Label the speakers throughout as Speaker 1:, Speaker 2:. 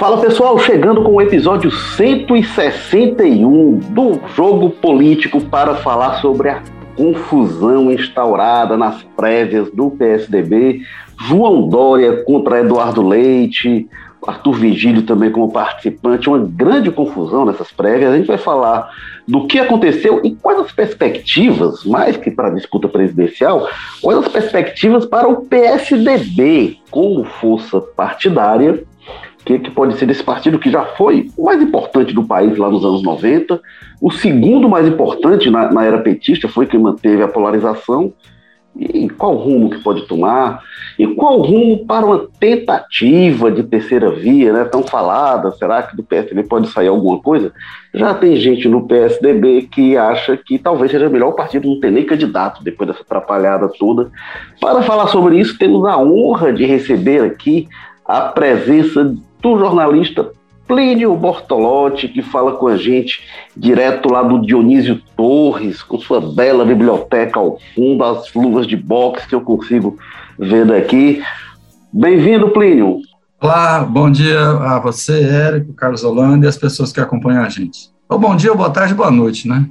Speaker 1: Fala pessoal, chegando com o episódio 161 do Jogo Político para falar sobre a confusão instaurada nas prévias do PSDB. João Dória contra Eduardo Leite, Arthur Vigílio também como participante, uma grande confusão nessas prévias. A gente vai falar do que aconteceu e quais as perspectivas, mais que para a disputa presidencial, quais as perspectivas para o PSDB como força partidária, que, que pode ser esse partido que já foi o mais importante do país lá nos anos 90, o segundo mais importante na, na era petista, foi quem manteve a polarização, e qual rumo que pode tomar? E qual rumo para uma tentativa de terceira via, né, tão falada? Será que do PSDB pode sair alguma coisa? Já tem gente no PSDB que acha que talvez seja melhor o partido não ter nem candidato depois dessa atrapalhada toda. Para falar sobre isso, temos a honra de receber aqui a presença do jornalista Plínio Bortolotti, que fala com a gente direto lá do Dionísio Torres, com sua bela biblioteca ao fundo, as luvas de boxe que eu consigo ver daqui. Bem-vindo, Plínio.
Speaker 2: Olá, bom dia a você, Érico, Carlos Holanda e as pessoas que acompanham a gente. Ou bom dia, boa tarde, boa noite, né?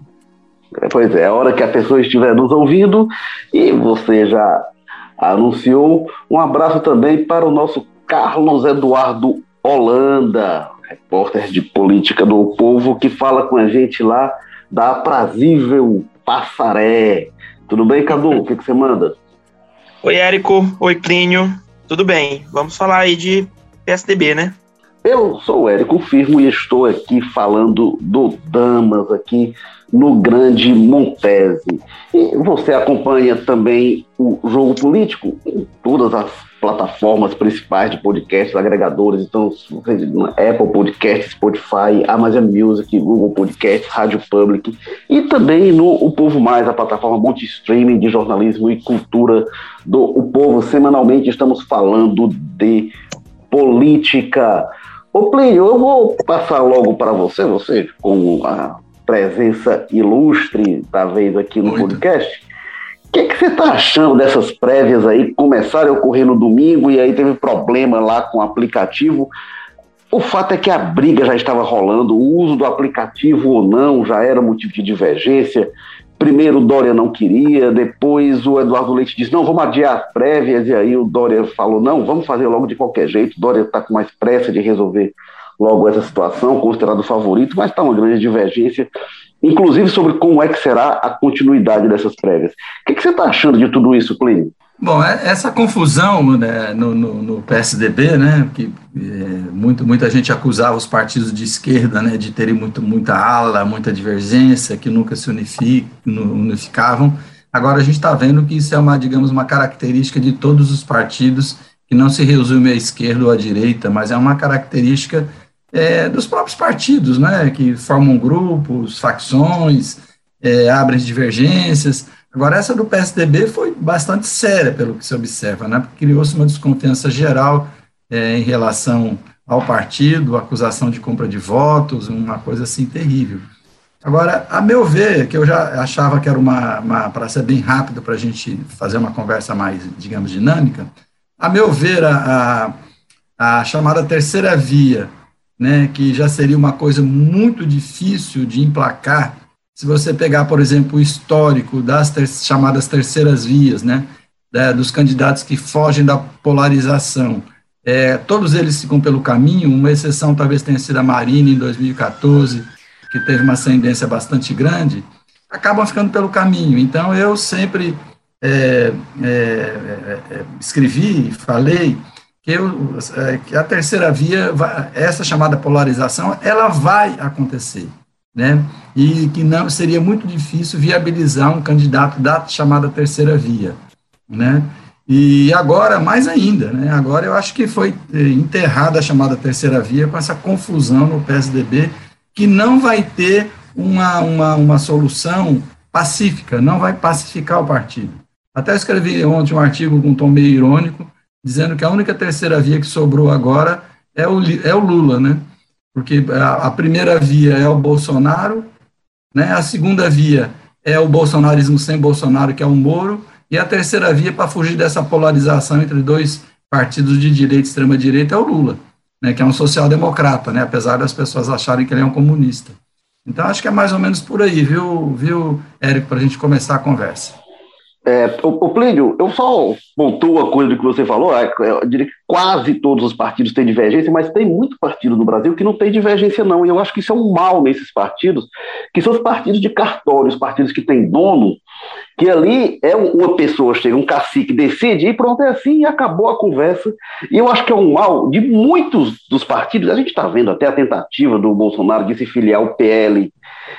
Speaker 1: Pois é, a hora que a pessoa estiver nos ouvindo e você já anunciou. Um abraço também para o nosso Carlos Eduardo Holanda, repórter de política do Povo, que fala com a gente lá da aprazível Passaré. Tudo bem, Cadu? O que, que você manda?
Speaker 3: Oi, Érico. Oi, Plínio. Tudo bem? Vamos falar aí de PSDB, né?
Speaker 1: Eu sou o Érico Firmo e estou aqui falando do Damas aqui no Grande Montese. E você acompanha também o Jogo Político em todas as plataformas principais de podcasts, agregadores, então Apple Podcasts, Spotify, Amazon Music, Google Podcasts, Rádio Public e também no O Povo Mais, a plataforma multi-streaming de jornalismo e cultura do O Povo. Semanalmente estamos falando de política. Ô Plínio, eu vou passar logo para você, você com a presença ilustre da vez aqui no Muito. podcast. O que, que, você está achando dessas prévias aí? Começaram a ocorrer no domingo e aí teve problema lá com o aplicativo. O fato é que a briga já estava rolando, o uso do aplicativo ou não já era motivo de divergência. Primeiro o Dória não queria, depois o Eduardo Leite disse: não, vamos adiar as prévias, e aí o Dória falou: não, vamos fazer logo de qualquer jeito. O Dória está com mais pressa de resolver logo essa situação, considerado favorito, mas está uma grande divergência inclusive sobre como é que será a continuidade dessas prévias. O que, que você está achando de tudo isso, Plínio?
Speaker 2: Bom, é, essa confusão né, no, no, no, PSDB, né, que é, muito, muita gente acusava os partidos de esquerda né, de terem muito, muita ala, muita divergência, que nunca se unificavam. Agora a gente está vendo que isso é uma, digamos, uma característica de todos os partidos, que não se resume à esquerda ou à direita, mas é uma característica é, dos próprios partidos, né, que formam grupos, facções, é, abrem divergências. Agora, essa do PSDB foi bastante séria, pelo que se observa, né, porque criou-se uma desconfiança geral é, em relação ao partido, acusação de compra de votos, uma coisa assim terrível. Agora, a meu ver, que eu já achava que era uma, uma para ser bem rápido, para a gente fazer uma conversa mais, digamos, dinâmica, a meu ver, a, a, a chamada terceira via né, que já seria uma coisa muito difícil de emplacar, se você pegar, por exemplo, o histórico das ter chamadas terceiras vias, né, né, dos candidatos que fogem da polarização, é, todos eles ficam pelo caminho, uma exceção talvez tenha sido a Marina em 2014, que teve uma ascendência bastante grande, acabam ficando pelo caminho. Então, eu sempre é, é, é, é escrevi, falei que, eu, é, a terceira via, essa chamada polarização, ela vai acontecer, né? E que não seria muito difícil viabilizar um candidato da chamada terceira via, né? E agora, mais ainda, né? Agora eu acho que foi é, enterrada a chamada terceira via com essa confusão no PSDB, que não vai ter uma, uma, uma solução pacífica, não vai pacificar o partido. Até escrevi ontem um artigo com um tom meio irônico, dizendo que a única terceira via que sobrou agora é o, é o Lula, né? Porque a, a primeira via é o Bolsonaro, né? a segunda via é o bolsonarismo sem Bolsonaro, que é o Moro, e a terceira via, para fugir dessa polarização entre dois partidos de direita e extrema-direita, é o Lula. né, que é um social-democrata, né, apesar das pessoas acharem que ele é um comunista. Então, acho que é mais ou menos por aí, viu, viu Érico, para a gente começar a conversa.
Speaker 1: É, o, o Plínio, eu só pontuo a coisa do que você falou, é, eu diria que quase todos os partidos têm divergência, mas tem muito partido no Brasil que não tem divergência não, e eu acho que isso é um mal nesses partidos, que são os partidos de cartório, os partidos que têm dono, que ali é uma pessoa, chega um cacique, decide, e pronto, é assim, e acabou a conversa, e eu acho que é um mal de muitos dos partidos, a gente está vendo até a tentativa do Bolsonaro de se filiar ao PL,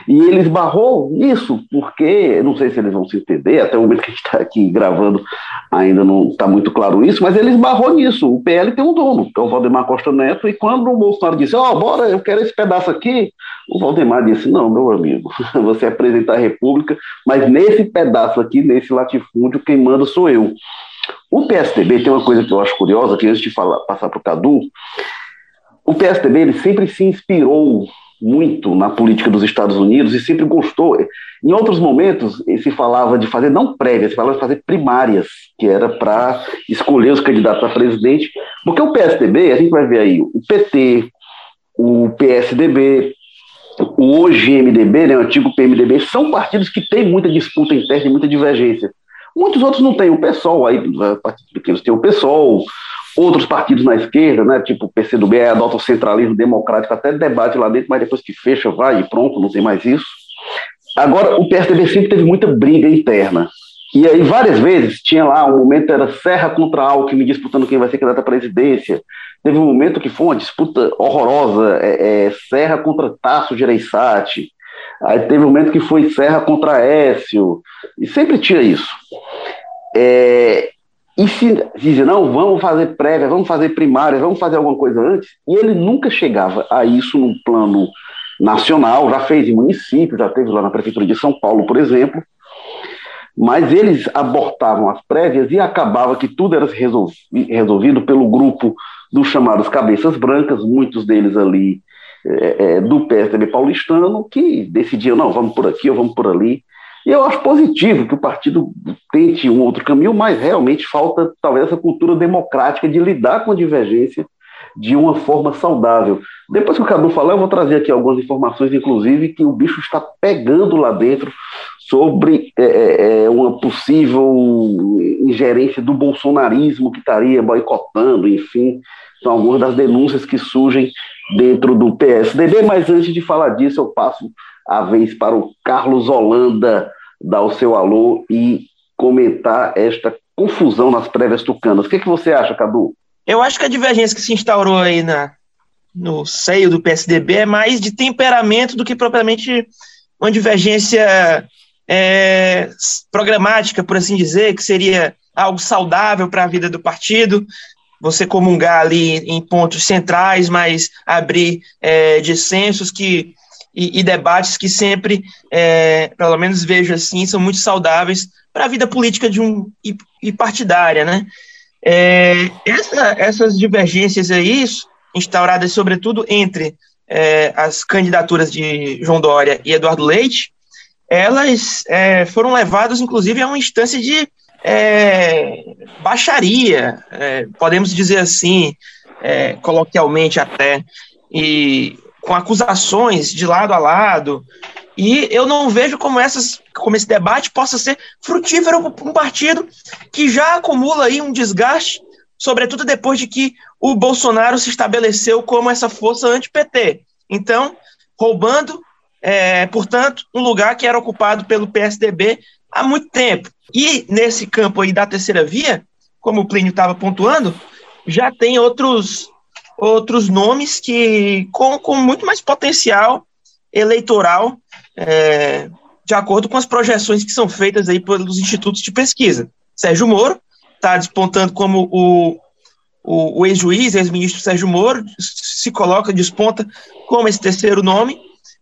Speaker 1: e ele esbarrou nisso, porque, não sei se eles vão se entender, até o momento que a gente está aqui gravando ainda não está muito claro isso, mas ele esbarrou nisso. O PL tem um dono, que é o Valdemar Costa Neto, e quando o Bolsonaro disse, ó, oh, bora, eu quero esse pedaço aqui, o Valdemar disse, não, meu amigo, você apresenta a República, mas nesse pedaço aqui, nesse latifúndio, quem manda sou eu. O PSDB tem uma coisa que eu acho curiosa, que antes de falar, passar para o Cadu, o PSDB ele sempre se inspirou muito na política dos Estados Unidos e sempre gostou. Em outros momentos, se falava de fazer, não prévias, se falava de fazer primárias, que era para escolher os candidatos a presidente, porque o PSDB, a gente vai ver aí, o PT, o PSDB, o hoje MDB, né, o antigo PMDB, são partidos que têm muita disputa interna e muita divergência. Muitos outros não têm. O PSOL, aí, partidos pequenos têm o PSOL, outros partidos na esquerda, né, tipo o PCdoB, adota o centralismo democrático, até debate lá dentro, mas depois que fecha, vai e pronto, não tem mais isso. Agora, o PSDB sempre teve muita briga interna. E aí, várias vezes, tinha lá, um momento era Serra contra Alckmin disputando quem vai ser candidato à presidência. Teve um momento que foi uma disputa horrorosa, é, é, Serra contra Tasso Gereissati. Aí teve um momento que foi Serra contra Écio. E sempre tinha isso. É, e se dizia, não, vamos fazer prévia, vamos fazer primária, vamos fazer alguma coisa antes, e ele nunca chegava a isso num plano nacional, já fez em município, já teve lá na Prefeitura de São Paulo, por exemplo, mas eles abortavam as prévias e acabava que tudo era resolvido pelo grupo dos chamados cabeças brancas, muitos deles ali é, é, do PSDB paulistano, que decidiam, não, vamos por aqui ou vamos por ali, e eu acho positivo que o partido tente um outro caminho, mas realmente falta talvez essa cultura democrática de lidar com a divergência de uma forma saudável. Depois que o Cadu falar, eu vou trazer aqui algumas informações, inclusive, que o bicho está pegando lá dentro sobre é, é, é uma possível ingerência do bolsonarismo que estaria boicotando, enfim, são algumas das denúncias que surgem dentro do PSDB, mas antes de falar disso, eu passo a vez para o Carlos Holanda dar o seu alô e comentar esta confusão nas prévias tucanas. O que, que você acha, Cadu?
Speaker 3: Eu acho que a divergência que se instaurou aí na, no seio do PSDB é mais de temperamento do que propriamente uma divergência é, programática, por assim dizer, que seria algo saudável para a vida do partido, você comungar ali em pontos centrais, mas abrir é, dissensos que e, e debates que sempre, é, pelo menos vejo assim, são muito saudáveis para a vida política de um e, e partidária, né? É, essa, essas divergências aí, instauradas sobretudo entre é, as candidaturas de João Dória e Eduardo Leite, elas é, foram levadas, inclusive, a uma instância de é, baixaria, é, podemos dizer assim, é, coloquialmente até, e com acusações de lado a lado. E eu não vejo como, essas, como esse debate possa ser frutífero para um partido que já acumula aí um desgaste, sobretudo depois de que o Bolsonaro se estabeleceu como essa força anti-PT. Então, roubando, é, portanto, um lugar que era ocupado pelo PSDB há muito tempo. E nesse campo aí da terceira via, como o Plínio estava pontuando, já tem outros outros nomes que com, com muito mais potencial eleitoral, é, de acordo com as projeções que são feitas aí pelos institutos de pesquisa. Sérgio Moro está despontando como o, o, o ex-juiz, ex-ministro Sérgio Moro, se coloca, desponta como esse terceiro nome,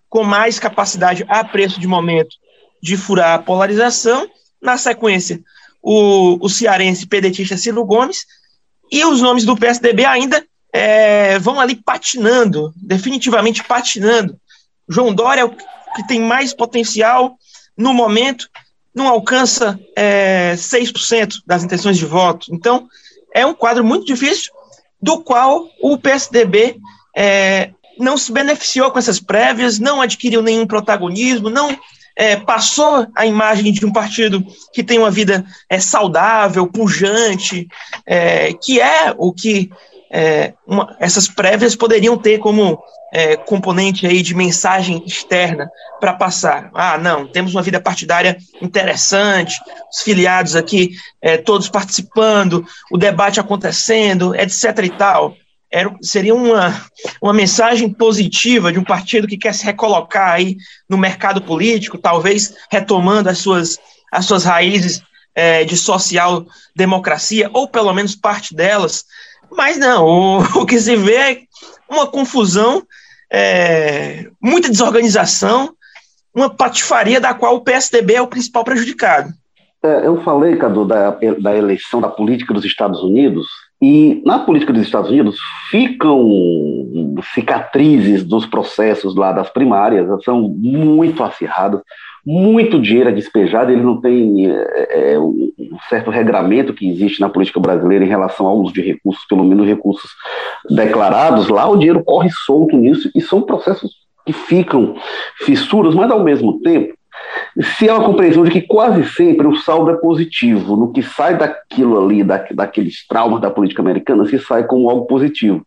Speaker 3: com mais capacidade a preço de momento de furar a polarização. Na sequência, o, o cearense pedetista Ciro Gomes, e os nomes do PSDB ainda é, vão ali patinando, definitivamente patinando. João Dória é o que tem mais potencial no momento, não alcança é, 6% das intenções de voto. Então, é um quadro muito difícil do qual o PSDB é, não se beneficiou com essas prévias, não adquiriu nenhum protagonismo, não é, passou a imagem de um partido que tem uma vida é, saudável, pujante, é, que é o que é, uma, essas prévias poderiam ter como é, componente aí de mensagem externa para passar. Ah, não, temos uma vida partidária interessante, os filiados aqui é, todos participando, o debate acontecendo, etc. e tal. Era, seria uma, uma mensagem positiva de um partido que quer se recolocar aí no mercado político, talvez retomando as suas, as suas raízes é, de social-democracia, ou pelo menos parte delas. Mas não, o, o que se vê é uma confusão, é, muita desorganização, uma patifaria da qual o PSDB é o principal prejudicado.
Speaker 1: É, eu falei, Cadu, da, da eleição da política dos Estados Unidos, e na política dos Estados Unidos ficam cicatrizes dos processos lá das primárias, são muito acirradas, muito dinheiro é despejado, ele não tem é, é, um certo regramento que existe na política brasileira em relação ao uso de recursos, pelo menos recursos declarados, lá o dinheiro corre solto nisso, e são processos que ficam fissuras, mas ao mesmo tempo se há uma compreensão de que quase sempre o saldo é positivo, no que sai daquilo ali, da, daqueles traumas da política americana, se sai como algo positivo.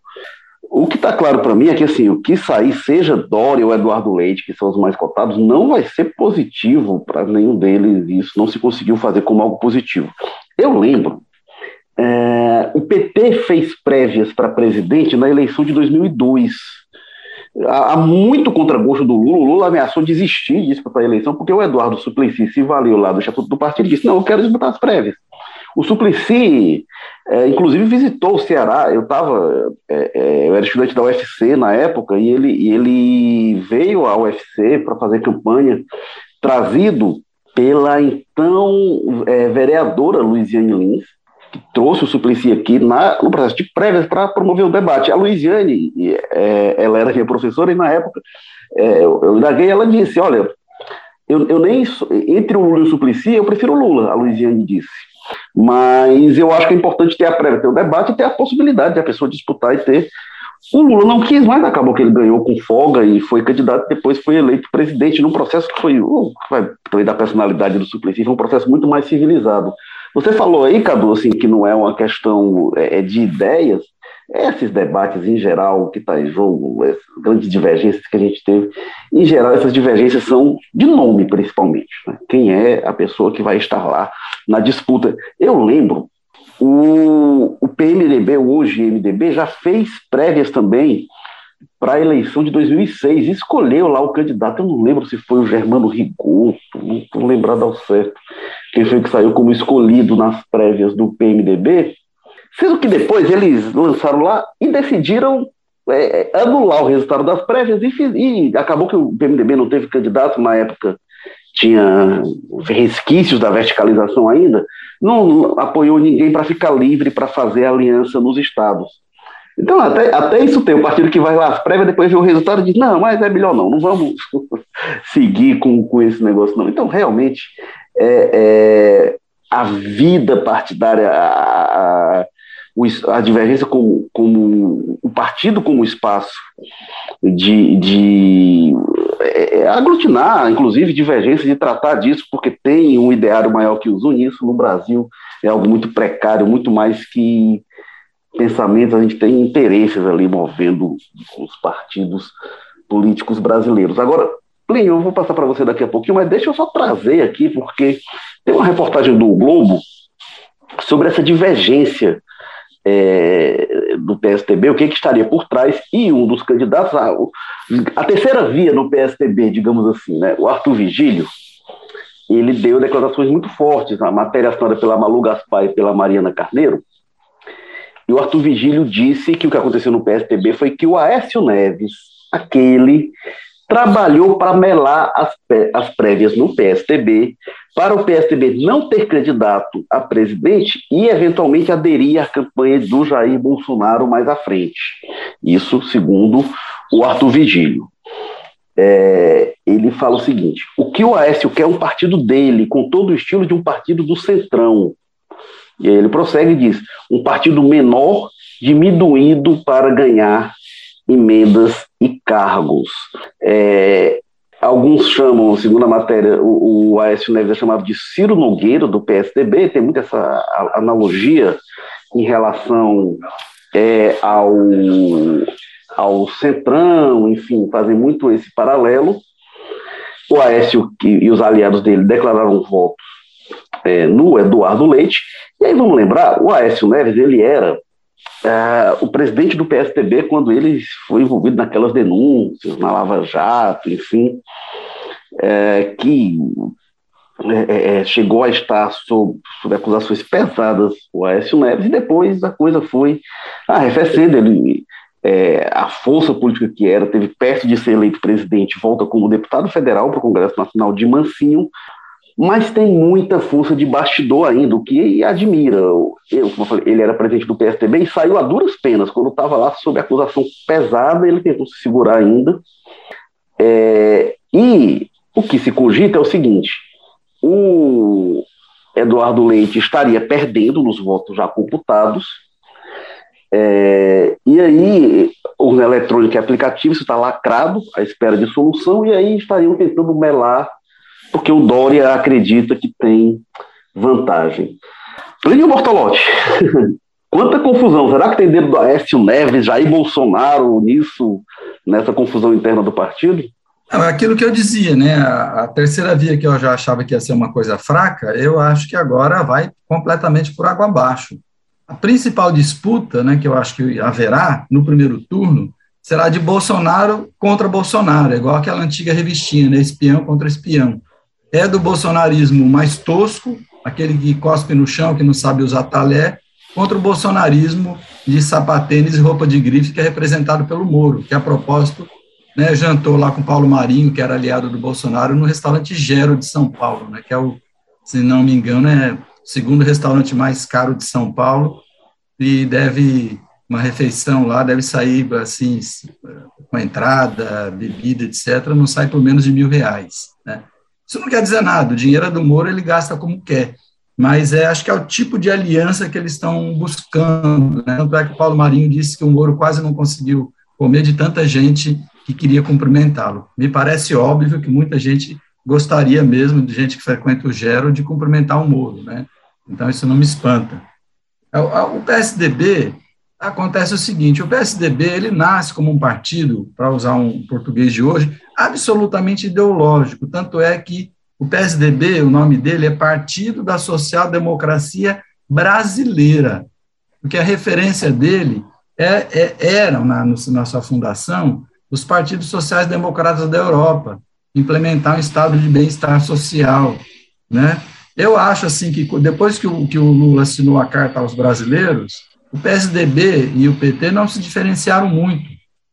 Speaker 1: O que está claro para mim é que assim, o que sair, seja Dória ou Eduardo Leite, que são os mais cotados, não vai ser positivo para nenhum deles. Isso não se conseguiu fazer como algo positivo. Eu lembro, é, o PT fez prévias para presidente na eleição de 2002 há muito contragosto do Lula. O Lula ameaçou desistir disso para a eleição, porque o Eduardo Suplicy se valeu lá do Estatuto do Partido e disse: não, eu quero disputar as prévias. O Suplicy, é, inclusive, visitou o Ceará. Eu estava, é, é, eu era estudante da UFC na época, e ele, e ele veio à UFC para fazer campanha, trazido pela então é, vereadora Luiziane Lins, que trouxe o Suplicy aqui na, no processo de prévias para promover o debate. A Luiziane, é, ela era minha professora, e na época é, eu, eu indaguei, ela disse, olha, eu, eu nem, entre o Lula e o Suplicy, eu prefiro o Lula, a Luiziane disse. Mas eu acho que é importante ter a prévia, ter o debate e ter a possibilidade de a pessoa disputar e ter. O Lula não quis mais, acabou que ele ganhou com folga e foi candidato, depois foi eleito presidente num processo que foi, uh, vai da personalidade do Suplicy, foi um processo muito mais civilizado. Você falou aí, Cadu, assim, que não é uma questão é, é de ideias, esses debates em geral, que está em jogo, as grandes divergências que a gente teve, em geral, essas divergências são de nome, principalmente. Né? Quem é a pessoa que vai estar lá na disputa? Eu lembro, o, o PMDB, hoje MDB, já fez prévias também para a eleição de 2006, escolheu lá o candidato, eu não lembro se foi o Germano Rigoto, não estou lembrado ao certo, quem foi que saiu como escolhido nas prévias do PMDB, sendo que depois eles lançaram lá e decidiram é, anular o resultado das prévias e, e, acabou que o PMDB não teve candidato na época, tinha resquícios da verticalização ainda, não apoiou ninguém para ficar livre para fazer aliança nos estados. Então, até, até isso tem, o partido que vai lá às prévias, depois vê o resultado e diz, não, mas é melhor não, não vamos seguir com, com esse negócio não. Então, realmente, é, é a vida partidária, a, a, a divergência como, como o partido como espaço de, de é, é, aglutinar, inclusive, divergências de tratar disso, porque tem um ideário maior que os une, isso no Brasil é algo muito precário, muito mais que pensamentos, a gente tem interesses ali movendo os partidos políticos brasileiros. Agora, Plínio, eu vou passar para você daqui a pouquinho, mas deixa eu só trazer aqui, porque tem uma reportagem do Globo sobre essa divergência é, do PSTB, o que, que, estaria por trás, e um dos candidatos, a, a terceira via no PSTB, digamos assim, né, o Arthur Vigílio, ele deu declarações muito fortes, a matéria assinada pela Malu Gaspar e pela Mariana Carneiro, e o Arthur Vigílio disse que o que aconteceu no PSDB foi que o Aécio Neves, aquele, trabalhou para melar as, as prévias no PSDB, para o PSDB não ter candidato a presidente e, eventualmente, aderir à campanha do Jair Bolsonaro mais à frente. Isso segundo o Arthur Vigílio. É, ele fala o seguinte: o que o Aécio quer é um partido dele, com todo o estilo de um partido do Centrão, e aí ele prossegue e diz: um partido menor diminuído para ganhar emendas e cargos. É, alguns chamam, segundo a matéria, o, o Aécio Neves é chamado de Ciro Nogueira, do PSDB, tem muita essa analogia em relação é, ao, ao Centrão, enfim, fazem muito esse paralelo. O Aécio e os aliados dele declararam votos é, no Eduardo Leite. E aí vamos lembrar, o Aécio Neves, ele era é, o presidente do PSDB quando ele foi envolvido naquelas denúncias, na Lava Jato, enfim, é, que é, chegou a estar sob, sob, acusações pesadas o Aécio Neves, e depois a coisa foi arrefecendo. Ele, a força política que era, teve perto de ser eleito presidente, volta como deputado federal para o Congresso Nacional de Mansinho, mas tem muita força de bastidor ainda, o que admira. Eu, falei, ele era presidente do PSDB e saiu a duras penas. Quando estava lá sob acusação pesada, ele tentou se segurar ainda. É, e o que se cogita é o seguinte: o Eduardo Leite estaria perdendo nos votos já computados. É, e aí, o eletrônico e aplicativo está lacrado à espera de solução, e aí estariam tentando melar porque o Dória acredita que tem vantagem. Plínio Bortolotti, quanta confusão. Será que tem dedo do Aécio Neves, Jair Bolsonaro nisso, nessa confusão interna do partido?
Speaker 2: É aquilo que eu dizia, né? A, a, terceira via que eu já achava que ia ser uma coisa fraca, eu acho que agora vai completamente por água abaixo. A principal disputa, né, que eu acho que haverá no primeiro turno, será de Bolsonaro contra Bolsonaro, igual aquela antiga revistinha, né? Espião contra espião é do bolsonarismo mais tosco, aquele que cospe no chão, que não sabe usar talé, contra o bolsonarismo de sapatênis e roupa de grife, que é representado pelo Moro, que a propósito né, jantou lá com Paulo Marinho, que era aliado do Bolsonaro, no restaurante Gero de São Paulo, né, que é o, se não me engano, é o segundo restaurante mais caro de São Paulo, e deve, uma refeição lá deve sair, assim, com entrada, bebida, etc., não sai por menos de mil reais, né. Isso não quer dizer nada, o dinheiro é do Moro, ele gasta como quer, mas é, acho que é o tipo de aliança que eles estão buscando. Né? Tanto é que o Paulo Marinho disse que o Moro quase não conseguiu comer de tanta gente que queria cumprimentá-lo. Me parece óbvio que muita gente gostaria mesmo, de gente que frequenta o Gero, de cumprimentar o Moro. Né? Então, isso não me espanta. O PSDB, acontece o seguinte, o PSDB, ele nasce como um partido, para usar um português de hoje, absolutamente ideológico. Tanto é que o PSDB, o nome dele é Partido da Social Democracia Brasileira, porque a referência dele é, é, eram, na, na sua fundação, os partidos sociais democratas da Europa, implementar um estado de bem-estar social, né? Eu acho assim que depois que o, que o Lula assinou a carta aos brasileiros, o PSDB e o PT não se diferenciaram muito,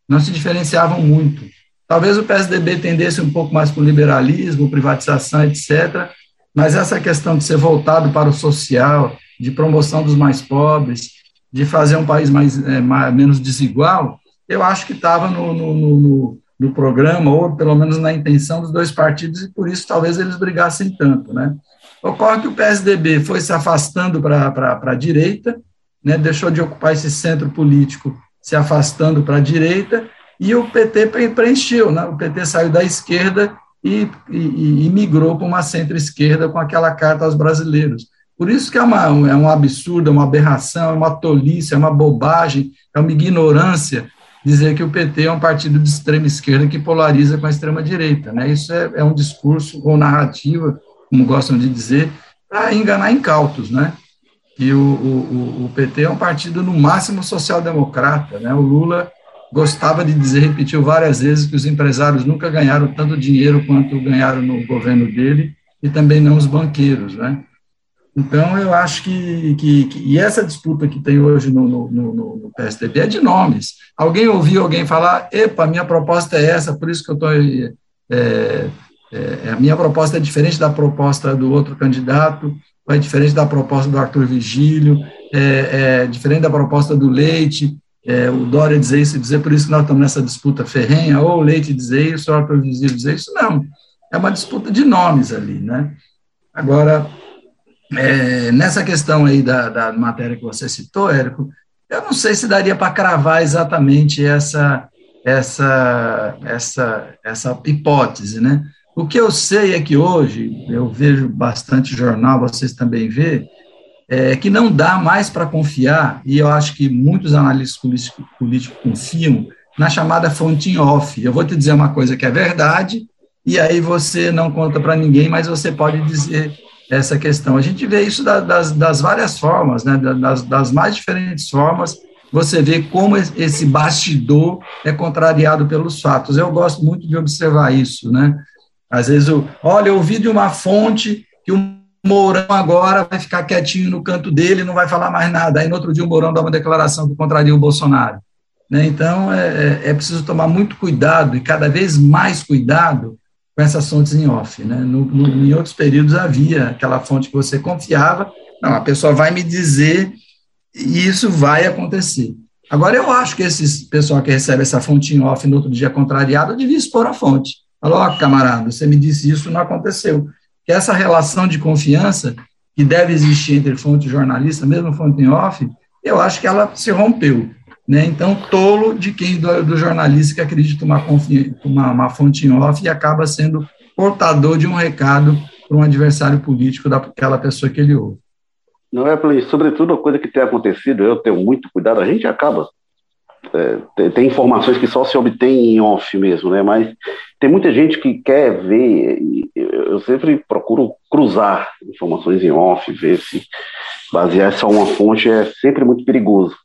Speaker 2: não se diferenciavam muito. Talvez o PSDB tendesse um pouco mais para o liberalismo, privatização, etc., mas essa questão de ser voltado para o social, de promoção dos mais pobres, de fazer um país mais, é, mais menos desigual, eu acho que estava no, no, no, no, programa, ou pelo menos na intenção dos dois partidos, e por isso talvez eles brigassem tanto. Né? Ocorre que o PSDB foi se afastando para a direita, né, deixou de ocupar esse centro político, se afastando para a direita, e o PT preencheu, né? o PT saiu da esquerda e, e, e migrou para uma centro-esquerda com aquela carta aos brasileiros. Por isso que é, uma, é um absurdo, é uma aberração, é uma tolice, é uma bobagem, é uma ignorância dizer que o PT é um partido de extrema esquerda que polariza com a extrema direita. Né? Isso é, é um discurso ou narrativa, como gostam de dizer, para enganar incautos. Né? E o, o, o PT é um partido no máximo social-democrata. Né? O Lula gostava de dizer, repetiu várias vezes, que os empresários nunca ganharam tanto dinheiro quanto ganharam no governo dele, e também não os banqueiros, né? Então, eu acho que, que, que e essa disputa que tem hoje no, no, no, no, PSDB é de nomes. Alguém ouviu alguém falar, epa, minha proposta é essa, por isso que eu estou... é, a minha proposta é diferente da proposta do outro candidato, é diferente da proposta do Arthur Vigílio, é, é diferente da proposta do Leite, é, o Dória dizer isso e dizer por isso que nós estamos nessa disputa ferrenha, ou o Leite dizer isso, o Arthur Vigílio dizer isso, não. É uma disputa de nomes ali, né? Agora, é, nessa questão aí da, da matéria que você citou, Érico, Eu não sei se daria para cravar exatamente essa, essa, essa, essa hipótese, né? O que eu sei é que hoje, eu vejo bastante jornal, vocês também vê, é que não dá mais para confiar, e eu acho que muitos analistas políticos, políticos confiam, na chamada fonte off. Eu vou te dizer uma coisa que é verdade, e aí você não conta para ninguém, mas você pode dizer essa questão. A gente vê isso das, das várias formas, né, das, das mais diferentes formas, você vê como esse bastidor é contrariado pelos fatos. Eu gosto muito de observar isso, né? Às vezes, eu, olha, eu ouvi de uma fonte que o Mourão agora vai ficar quietinho no canto dele, não vai falar mais nada. Aí, no outro dia, o Mourão dá uma declaração que contraria o Bolsonaro. Né? Então, é, é, é preciso tomar muito cuidado e cada vez mais cuidado com essas fontes em off. Né? No, no, em outros períodos havia aquela fonte que você confiava, não, a pessoa vai me dizer e isso vai acontecer. Agora, eu acho que esse pessoal que recebe essa fonte em off no outro dia contrariado devia expor a fonte. Falou, ó, camarada, você me disse isso, não aconteceu. Que essa relação de confiança que deve existir entre fonte e jornalista, mesmo fonte em off, eu acho que ela se rompeu. Né? Então, tolo de quem, do, do jornalista que acredita uma, uma, uma fonte em off e acaba sendo portador de um recado para um adversário político daquela pessoa que ele ouve.
Speaker 1: Não é, sobretudo a coisa que tem acontecido, eu tenho muito cuidado, a gente acaba. É, tem, tem, informações que só se obtém em off mesmo, né? Mas tem muita gente que quer ver, eu sempre procuro cruzar informações em off, ver se basear só uma fonte é sempre muito perigoso.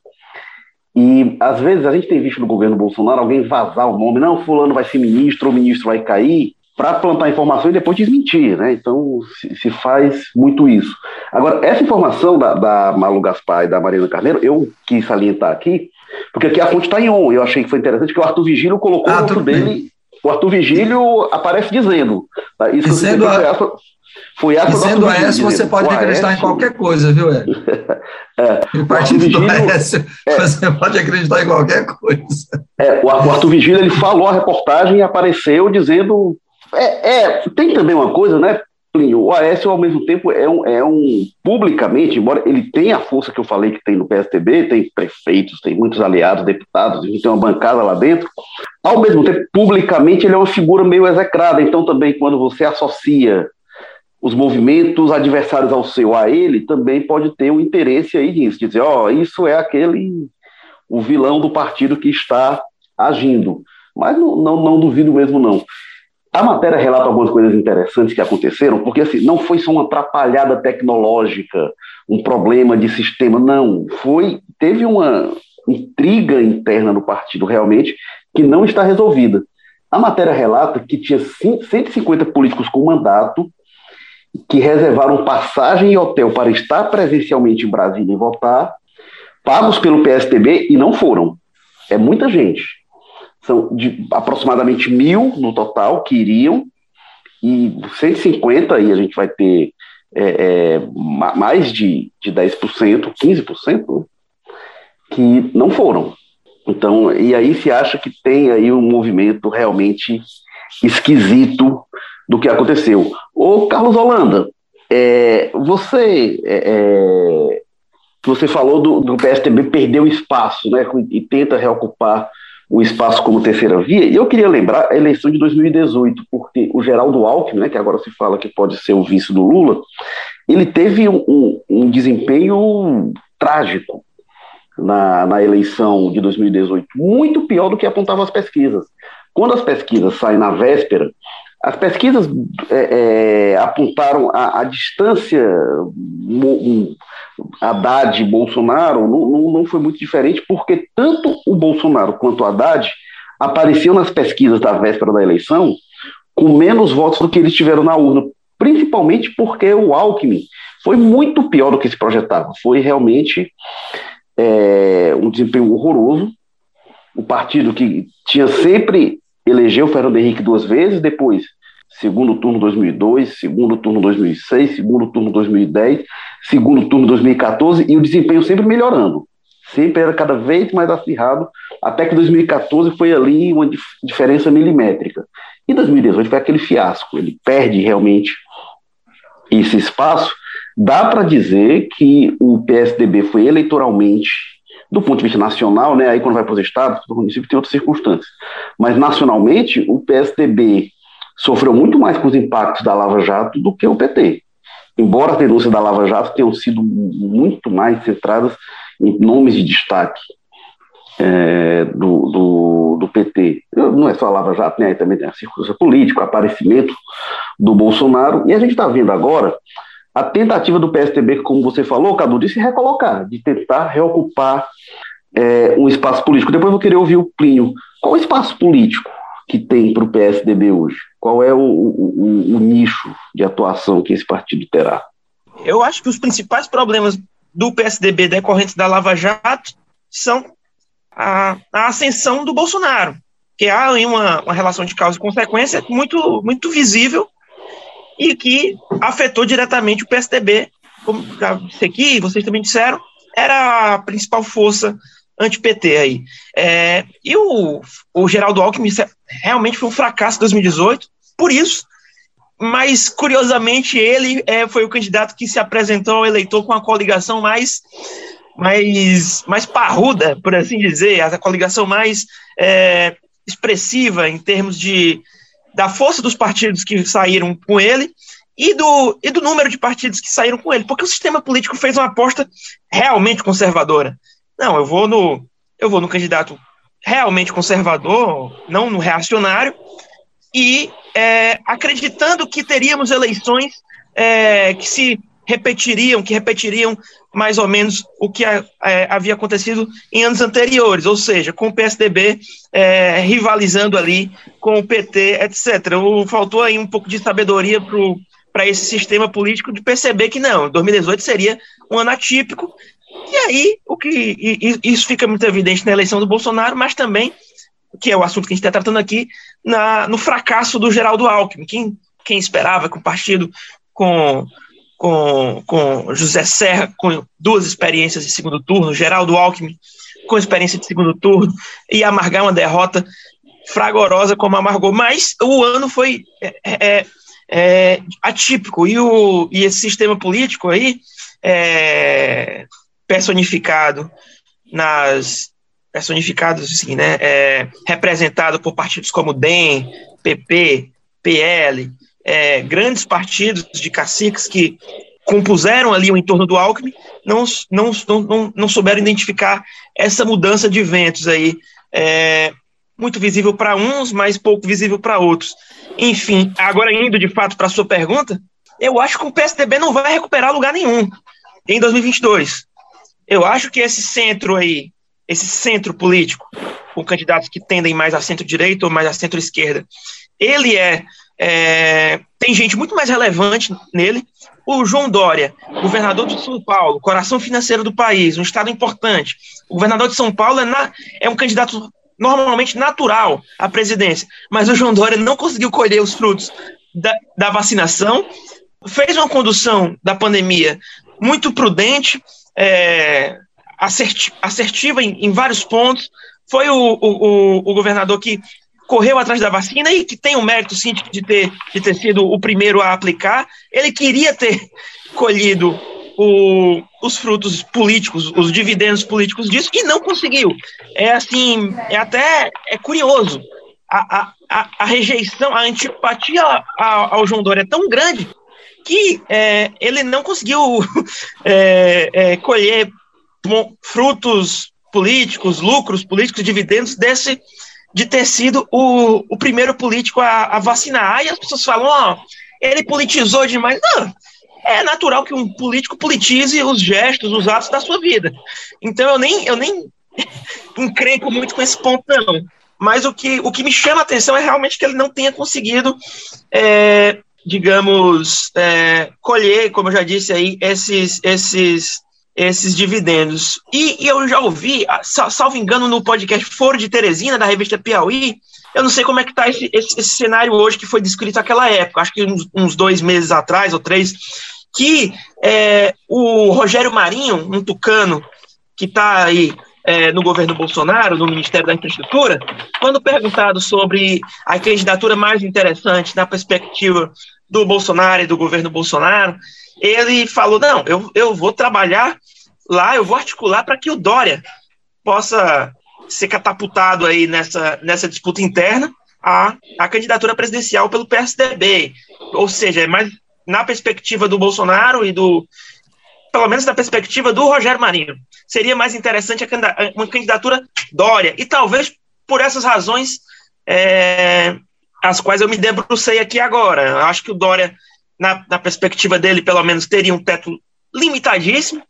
Speaker 1: E, às vezes, a gente tem visto no governo Bolsonaro alguém vazar o nome, não, fulano vai ser ministro, ou o ministro vai cair, para plantar informação e depois desmentir, né? Então, se, se, faz muito isso. Agora, essa informação da, da Malu Gaspar e da Marina Carneiro, eu quis salientar aqui, porque aqui a fonte está em on, eu achei que foi interessante que o Arthur Vigílio colocou ah, o dele, o Arthur Vigílio aparece dizendo,
Speaker 2: tá? isso dizendo a... Foi essa Dizendo Aécio, você pode acreditar Aécio... em qualquer coisa, viu, Hélio? é, partindo Vigílio, do Aécio, é, você pode acreditar em qualquer coisa.
Speaker 1: É, o Arthur Vigílio, ele falou a reportagem e apareceu dizendo... É, é, tem também uma coisa, né, Plínio? O Aécio, ao mesmo tempo, é um, é um... Publicamente, embora ele tenha a força que eu falei que tem no PSTB, tem prefeitos, tem muitos aliados, deputados, gente tem uma bancada lá dentro, ao mesmo tempo, publicamente, ele é uma figura meio execrada. Então, também, quando você associa os movimentos adversários ao seu, a ele, também pode ter um interesse aí nisso, dizer, ó, oh, isso é aquele, o vilão do partido que está agindo. Mas não, não, não duvido mesmo, não. A matéria relata algumas coisas interessantes que aconteceram, porque assim, não foi só uma atrapalhada tecnológica, um problema de sistema, não. Foi, teve uma intriga interna no partido realmente que não está resolvida. A matéria relata que tinha 150 políticos com mandato que reservaram passagem e hotel para estar presencialmente em Brasília e votar, pagos pelo PSDB e não foram. É muita gente. São de aproximadamente mil no total que iriam, e 150 aí a gente vai ter é, é, mais de, de 10%, 15%, que não foram. Então, e aí se acha que tem aí um movimento realmente esquisito do que aconteceu. Ô, Carlos Holanda, é, você, é, é você falou do, do PSDB perder o espaço, né, e tenta reocupar o espaço como terceira via, e eu queria lembrar a eleição de 2018, porque o Geraldo Alckmin, né, que agora se fala que pode ser o vice do Lula, ele teve um, um, um desempenho trágico na, na eleição de 2018, muito pior do que apontavam as pesquisas. Quando as pesquisas saem na véspera, as pesquisas é, é, apontaram a, a distância Haddad e Bolsonaro não, não, não, foi muito diferente, porque tanto o Bolsonaro quanto o Haddad apareciam nas pesquisas da véspera da eleição com menos votos do que eles tiveram na urna, principalmente porque o Alckmin foi muito pior do que se projetava. Foi realmente é, um desempenho horroroso. O partido que tinha sempre elegeu Fernando Henrique duas vezes, depois segundo turno 2002, segundo turno 2006, segundo turno 2010, segundo turno 2014 e o desempenho sempre melhorando. Sempre era cada vez mais acirrado, até que 2014 foi ali uma dif diferença milimétrica. E 2018 foi aquele fiasco, ele perde realmente esse espaço. Dá para dizer que o PSDB foi eleitoralmente do ponto de vista nacional, né, aí quando vai para os estados, o município tem outras circunstâncias. Mas nacionalmente, o PSDB sofreu muito mais com os impactos da Lava Jato do que o PT. Embora as denúncias da Lava Jato tenham sido muito mais centradas em nomes de destaque é, do, do, do, PT. Não é só a Lava Jato, né? Aí também tem a circunstância política, o aparecimento do Bolsonaro. E a gente está vendo agora a tentativa do PSDB, como você falou, Cadu, de se recolocar, de tentar reocupar é, um espaço político. Depois eu vou querer ouvir o Plínio. Qual o espaço político que tem para o PSDB hoje? Qual é o, o, o, nicho de atuação que esse partido terá?
Speaker 3: Eu acho que os principais problemas do PSDB decorrentes da Lava Jato são a, a ascensão do Bolsonaro, que há uma, uma relação de causa e consequência muito, muito visível e que afetou diretamente o PSDB, como já disse aqui, vocês também disseram, era a principal força anti-PT aí. É, e o, o Geraldo Alckmin realmente foi um fracasso em 2018, por isso, mas curiosamente ele é, foi o candidato que se apresentou ao eleitor com a coligação mais mais, mais parruda, por assim dizer, a coligação mais é, expressiva em termos de da força dos partidos que saíram com ele e do, e do número de partidos que saíram com ele, porque o sistema político fez uma aposta realmente conservadora. Não, eu vou no eu vou no candidato realmente conservador, não no reacionário, e é, acreditando que teríamos eleições é, que se repetiriam, que repetiriam mais ou menos o que é, havia acontecido em anos anteriores, ou seja, com o PSDB é, rivalizando ali com o PT, etc. O, faltou aí um pouco de sabedoria para esse sistema político de perceber que não, 2018 seria um ano atípico, e aí o que e, isso fica muito evidente na eleição do Bolsonaro, mas também, que é o assunto que a gente está tratando aqui, na, no fracasso do Geraldo Alckmin. Quem, quem esperava que o partido com com, com José Serra, com duas experiências de segundo turno, Geraldo Alckmin com experiência de segundo turno, e amargar uma derrota fragorosa como amargou. Mas o ano foi é, é, é, atípico, e, o, e esse sistema político aí, é, personificado nas personificados assim, né, é, representado por partidos como DEM, PP, PL, é, grandes partidos de caciques que compuseram ali o entorno do Alckmin, não, não, não, não souberam identificar essa mudança de ventos aí, é, muito visível para uns, mas pouco visível para outros. Enfim, agora indo de fato para a sua pergunta, eu acho que o PSDB não vai recuperar lugar nenhum em 2022. Eu acho que esse centro aí, esse centro político, com candidatos que tendem mais a centro-direita ou mais a centro-esquerda, ele é é, tem gente muito mais relevante nele. O João Dória, governador de São Paulo, coração financeiro do país, um estado importante. O governador de São Paulo é, na, é um candidato normalmente natural à presidência, mas o João Dória não conseguiu colher os frutos da, da vacinação, fez uma condução da pandemia muito prudente, é, assertiva em, em, vários pontos. Foi o, o, o governador que correu atrás da vacina e que tem o mérito, sim, de ter, de ter sido o primeiro a aplicar. Ele queria ter colhido o, os frutos políticos, os dividendos políticos disso, e não conseguiu. É assim, é até é curioso. A, a, a rejeição, a antipatia ao João Dória é tão grande que é, ele não conseguiu é, é, colher frutos políticos, lucros políticos, dividendos desse, de ter sido o, o primeiro político a, a vacinar. Aí as pessoas falam, ó, oh, ele politizou demais. Não, é natural que um político politize os gestos, os atos da sua vida. Então eu nem, eu nem encrenco muito com esse ponto, não. Mas o que, o que me chama a atenção é realmente que ele não tenha conseguido, é, digamos, é, colher, como eu já disse aí, esses, esses esses dividendos. E, e, eu já ouvi, salvo engano, no podcast Foro de Teresina, da revista Piauí, eu não sei como é que está esse, esse, esse, cenário hoje que foi descrito naquela época, acho que uns, uns dois meses atrás ou três, que é, o Rogério Marinho, um tucano que está aí é, no governo Bolsonaro, no Ministério da Infraestrutura, quando perguntado sobre a candidatura mais interessante na perspectiva do Bolsonaro e do governo Bolsonaro, ele falou: não, eu, eu vou trabalhar lá, eu vou articular para que o Dória possa ser catapultado aí nessa, nessa disputa interna a, a candidatura presidencial pelo PSDB. Ou seja, é mais na perspectiva do Bolsonaro e do. Pelo menos na perspectiva do Rogério Marinho. Seria mais interessante uma candidatura Dória. E talvez por essas razões é, as quais eu me debrucei aqui agora. Acho que o Dória, na, na perspectiva dele, pelo menos, teria um teto limitadíssimo.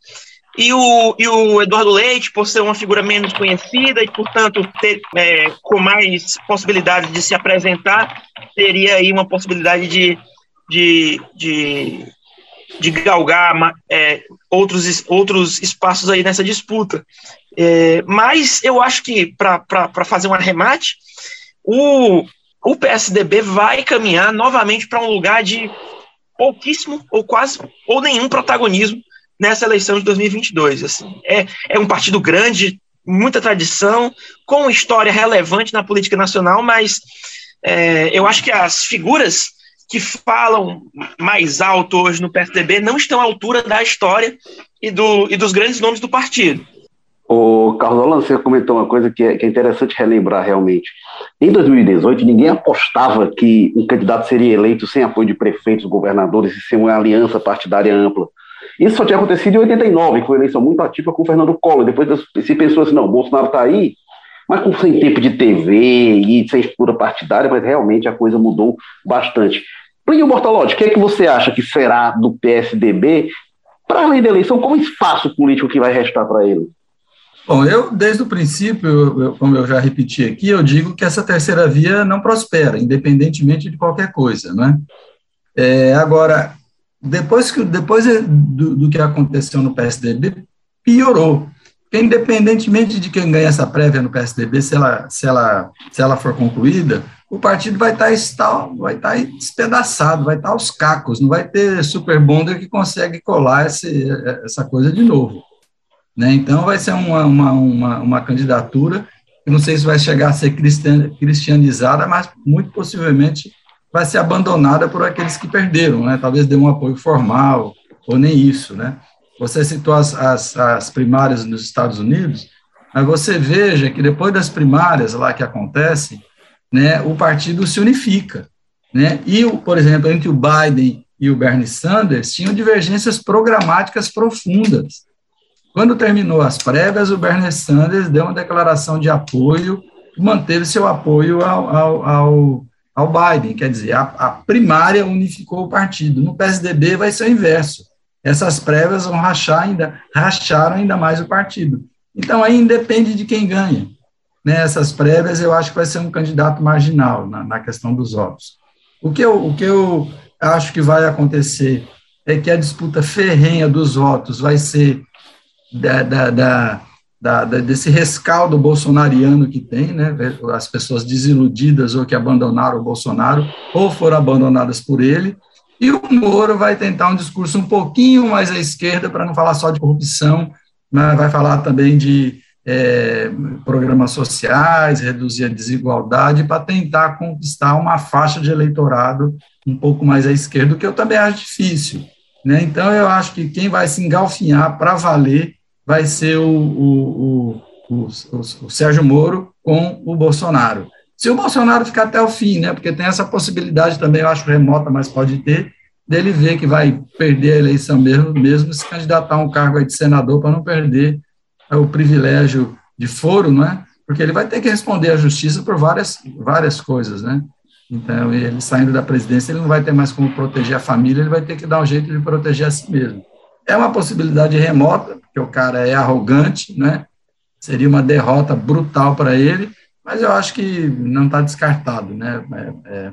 Speaker 3: E o, e o Eduardo Leite, por ser uma figura menos conhecida e, portanto, ter, é, com mais possibilidade de se apresentar, teria aí uma possibilidade de, de, de, de galgar é, outros, outros espaços aí nessa disputa. É, mas eu acho que, para fazer um arremate, o, o PSDB vai caminhar novamente para um lugar de pouquíssimo ou quase ou nenhum protagonismo nessa eleição de 2022. Assim. É, é um partido grande, muita tradição, com história relevante na política nacional, mas é, eu acho que as figuras que falam mais alto hoje no PSDB não estão à altura da história e, do, e dos grandes nomes do partido.
Speaker 1: O Carlos Alano, você comentou uma coisa que é, que é, interessante relembrar realmente. Em 2018, ninguém apostava que um candidato seria eleito sem apoio de prefeitos, governadores e sem uma aliança partidária ampla. Isso só tinha acontecido em 89, que foi uma eleição muito ativa com o Fernando Collor. Depois se pensou assim, não, Bolsonaro está aí, mas com sem tempo de TV e sem estrutura partidária, mas realmente a coisa mudou bastante. Plínio Bortolotti, o que é que você acha que será do PSDB, para além da eleição, qual o espaço político que vai restar para ele?
Speaker 2: Bom, eu, desde o princípio, eu, como eu já repeti aqui, eu digo que essa terceira via não prospera, independentemente de qualquer coisa, né? É, agora, depois, que, depois do, do, que aconteceu no PSDB, piorou. Porque independentemente de quem ganha essa prévia no PSDB, se ela, se ela, se ela for concluída, o partido vai tá estar, vai estar tá despedaçado, vai estar tá aos cacos, não vai ter super bonder que consegue colar esse, essa coisa de novo. Né? Então, vai ser uma, uma, uma, uma candidatura que não sei se vai chegar a ser cristianizada, mas muito possivelmente vai ser abandonada por aqueles que perderam, né? talvez dê um apoio formal, ou nem isso. Né? Você citou as, as, as primárias nos Estados Unidos, mas você veja que depois das primárias lá que acontecem, né, o partido se unifica. Né? E, por exemplo, entre o Biden e o Bernie Sanders, tinham divergências programáticas profundas. Quando terminou as prévias, o Bernie Sanders deu uma declaração de apoio, manteve seu apoio ao, ao, ao, ao Biden, quer dizer, a, a, primária unificou o partido. No PSDB vai ser o inverso. Essas prévias vão rachar ainda, racharam ainda mais o partido. Então aí independe de quem ganha. Nessas né, prévias eu acho que vai ser um candidato marginal na, na questão dos votos. O que, eu, o que eu acho que vai acontecer é que a disputa ferrenha dos votos vai ser da, da, da, desse rescaldo bolsonariano que tem, né, as pessoas desiludidas ou que abandonaram o Bolsonaro, ou foram abandonadas por ele, e o Moro vai tentar um discurso um pouquinho mais à esquerda, para não falar só de corrupção, mas vai falar também de é, programas sociais, reduzir a desigualdade, para tentar conquistar uma faixa de eleitorado um pouco mais à esquerda, o que eu também acho difícil. Né? Então, eu acho que quem vai se engalfinhar para valer vai ser o, o, o, o, Sérgio Moro com o Bolsonaro. Se o Bolsonaro ficar até o fim, né, porque tem essa possibilidade também, eu acho remota, mas pode ter, dele ver que vai perder a eleição mesmo, mesmo se candidatar a um cargo de senador para não perder o privilégio de foro, né? Porque ele vai ter que responder à justiça por várias, várias coisas, né? Então, ele saindo da presidência, ele não vai ter mais como proteger a família, ele vai ter que dar um jeito de proteger a si mesmo. É uma possibilidade remota, porque o cara é arrogante, né? Seria uma derrota brutal para ele, mas eu acho que não está descartado, né? É, é,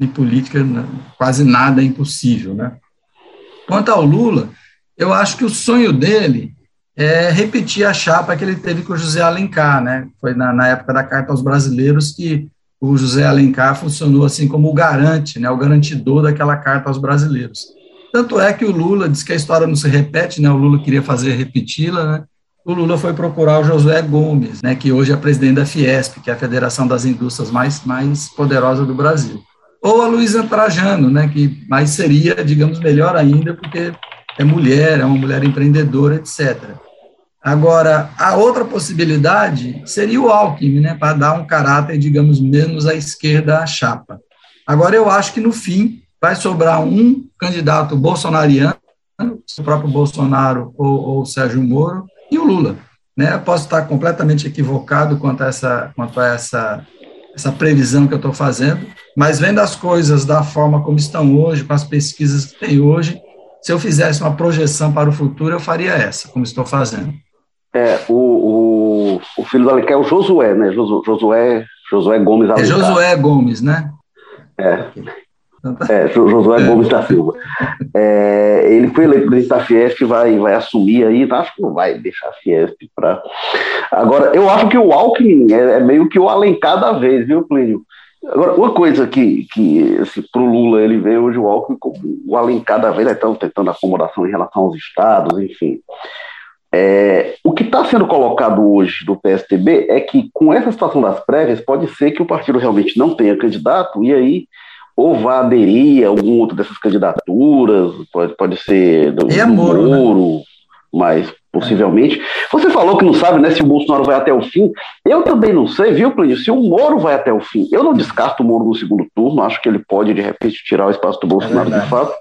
Speaker 2: em política, né, quase nada é impossível, né? Quanto ao Lula, eu acho que o sonho dele é repetir a chapa que ele teve com o José Alencar, né? Foi na, na época da Carta aos Brasileiros que o José Alencar funcionou assim como o garante, né? O garantidor daquela Carta aos Brasileiros. Tanto é que o Lula, diz que a história não se repete, né? O Lula queria fazer repeti-la, né? O Lula foi procurar o Josué Gomes, né, que hoje é presidente da Fiesp, que é a Federação das Indústrias mais, mais poderosa do Brasil. Ou a Luísa Trajano, né, que mais seria, digamos, melhor ainda, porque é mulher, é uma mulher empreendedora, etc. Agora, a outra possibilidade seria o Alckmin, né, para dar um caráter, digamos, menos à esquerda à chapa. Agora, eu acho que no fim vai sobrar um candidato bolsonariano, o próprio Bolsonaro ou, ou Sérgio Moro, e o Lula. Né? Eu posso estar completamente equivocado quanto a essa, quanto a essa, essa previsão que eu estou fazendo, mas vendo as coisas da forma como estão hoje, com as pesquisas que tem hoje, se eu fizesse uma projeção para o futuro, eu faria essa, como estou fazendo.
Speaker 1: É, o, o, o filho do Alencar é o Josué, né? Josué, Josué Gomes
Speaker 2: Alencar. É Josué Gomes, né?
Speaker 1: É. É, Josué Gomes da Silva. É, ele foi eleito presidente da Fiesp, vai, vai assumir aí, acho que não vai deixar a Fiesp para. Agora, eu acho que o Alckmin é, é, meio que o Alencar da vez, viu, Plínio? Agora, uma coisa que, que assim, para o Lula, ele vê hoje o Alckmin como o Alencar da vez, né, estão tentando acomodação em relação aos estados, enfim. É, o que está sendo colocado hoje do PSTB é que, com essa situação das prévias, pode ser que o partido realmente não tenha candidato, e aí ou vá aderir a alguma outra dessas candidaturas, pode, pode ser do,
Speaker 2: é do Moro,
Speaker 1: Moro né? mas possivelmente. Você falou que não sabe né, se o Bolsonaro vai até o fim. Eu também não sei, viu, Plínio, se o Moro vai até o fim. Eu não descarto o Moro no segundo turno, acho que ele pode, de repente, tirar o espaço do Bolsonaro é de fato.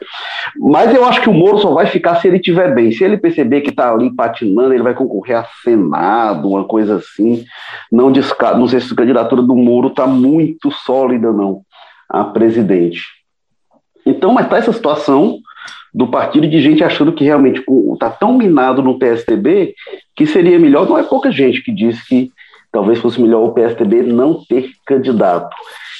Speaker 1: Mas eu acho que o Moro só vai ficar se ele estiver bem. Se ele perceber que está ali patinando, ele vai concorrer a Senado, uma coisa assim. Não descarto, não sei se a candidatura do Moro está muito sólida, não a presidente. Então, mas está essa situação do partido de gente achando que realmente está tão minado no PSDB que seria melhor, não é pouca gente que diz que talvez fosse melhor o PSDB não ter candidato.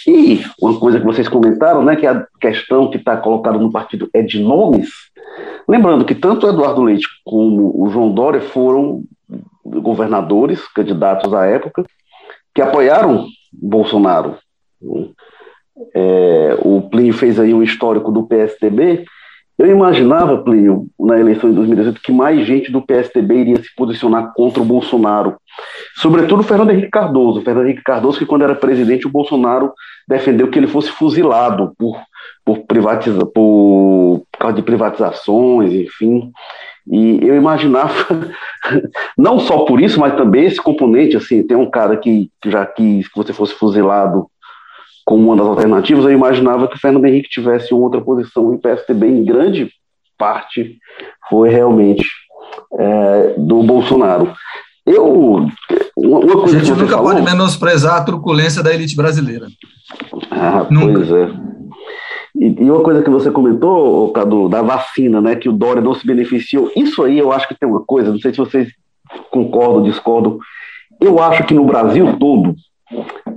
Speaker 1: E uma coisa que vocês comentaram, né, que a questão que está colocada no partido é de nomes, lembrando que tanto o Eduardo Leite como o João Dória foram governadores, candidatos à época, que apoiaram Bolsonaro. É, o Plínio fez aí um histórico do PSDB. Eu imaginava, Plínio, na eleição de 2018, que mais gente do PSDB iria se posicionar contra o Bolsonaro. Sobretudo o Fernando Henrique Cardoso. O Fernando Henrique Cardoso, que quando era presidente, o Bolsonaro defendeu que ele fosse fuzilado por, por, privatiza, por, por causa de privatizações, enfim. E eu imaginava, não só por isso, mas também esse componente, assim, tem um cara que, que já quis que você fosse fuzilado como uma das alternativas, eu imaginava que o Fernando Henrique tivesse outra posição e o PSDB, em grande parte, foi realmente é, do Bolsonaro. Eu,
Speaker 2: uma coisa a gente nunca falou, pode menosprezar a truculência da elite brasileira.
Speaker 1: Ah, nunca. pois é. E, e, uma coisa que você comentou, Cadu, da vacina, né, que o Dória não se beneficiou, isso aí eu acho que tem uma coisa, não sei se vocês concordam discordam, eu acho que no Brasil todo,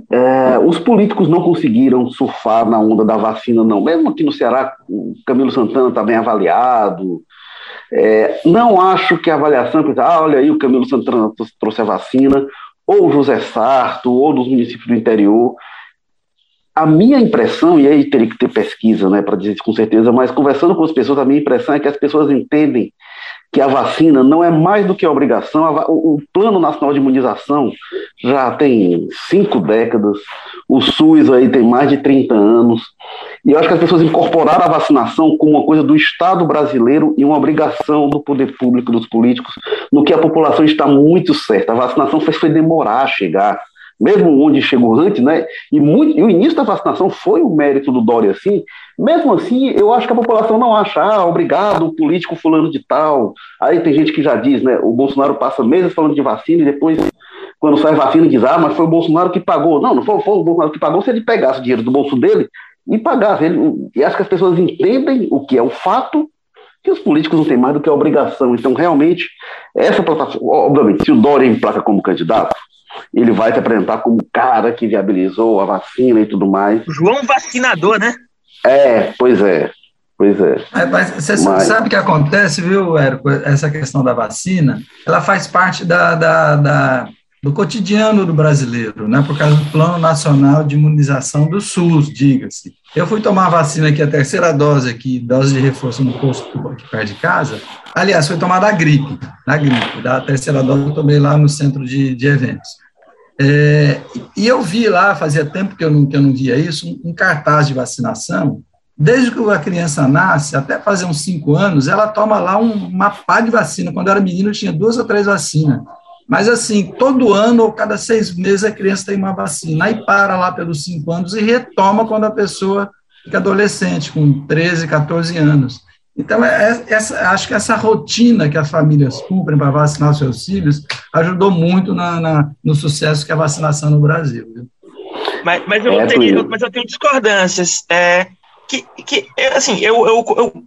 Speaker 1: é, os políticos não conseguiram surfar na onda da vacina, não. Mesmo aqui no Ceará, o Camilo Santana está bem avaliado. É, não acho que a avaliação, ah, olha aí, o Camilo Santana trouxe a vacina, ou o José Sarto, ou dos municípios do interior. A minha impressão, e aí teria que ter pesquisa né, para dizer isso com certeza, mas conversando com as pessoas, a minha impressão é que as pessoas entendem que a vacina não é mais do que obrigação. O Plano Nacional de Imunização já tem cinco décadas, o SUS aí tem mais de 30 anos, e eu acho que as pessoas incorporaram a vacinação como uma coisa do Estado brasileiro e uma obrigação do poder público, dos políticos, no que a população está muito certa. A vacinação fez foi demorar a chegar mesmo onde chegou antes, né? E, muito, e o início da vacinação foi o mérito do Dória, assim. Mesmo assim, eu acho que a população não acha, ah, obrigado, o político fulano de tal. Aí tem gente que já diz, né? O Bolsonaro passa meses falando de vacina e depois, quando sai vacina, diz, ah, mas foi o Bolsonaro que pagou. Não, não foi, foi o Bolsonaro que pagou se ele pegasse o dinheiro do bolso dele e pagasse. Ele, e acho que as pessoas entendem o que é o fato que os políticos não têm mais do que a obrigação. Então, realmente, essa plataforma, obviamente, se o Dória emplaca como candidato, ele vai se apresentar como o cara que viabilizou a vacina e tudo mais.
Speaker 3: João Vacinador, né?
Speaker 1: É, pois é. Pois é.
Speaker 2: é mas você mas... sabe o que acontece, viu, Érico? Essa questão da vacina, ela faz parte da, da, da, do cotidiano do brasileiro, né? Por causa do Plano Nacional de Imunização do SUS, diga-se. Eu fui tomar a vacina aqui, a terceira dose aqui, dose de reforço no posto aqui perto de casa. Aliás, foi tomada a gripe, da gripe, da terceira dose eu tomei lá no centro de, de eventos. É, e eu vi lá, fazia tempo que eu não, que eu não via isso, um, cartaz de vacinação Desde que a criança nasce, até fazer uns cinco anos, ela toma lá um, uma pá de vacina. Quando eu era menino, tinha duas ou três vacinas. Mas, assim, todo ano ou cada seis meses a criança tem uma vacina. Aí para lá pelos cinco anos e retoma quando a pessoa fica adolescente, com 13, 14 anos. Então, é, é, essa, acho que essa rotina que as famílias cumprem para vacinar os seus filhos ajudou muito na, na, no sucesso que é a vacinação no Brasil. Viu?
Speaker 3: Mas, mas, eu, é, tenho, mas eu tenho discordâncias. É, que, que assim, eu, eu, eu,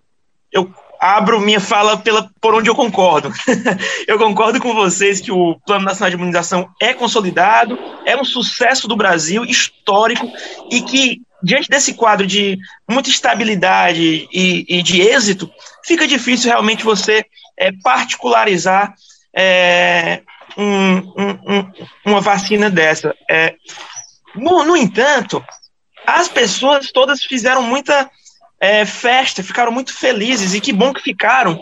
Speaker 3: eu abro minha fala pela, por onde eu concordo. eu concordo com vocês que o Plano Nacional de Imunização é consolidado, é um sucesso do Brasil, histórico, e que, diante desse quadro de muita estabilidade e, e de êxito, fica difícil realmente você é, particularizar é, um, um, um, uma vacina dessa. É, no, no entanto, as pessoas todas fizeram muita é, festa, ficaram muito felizes, e que bom que ficaram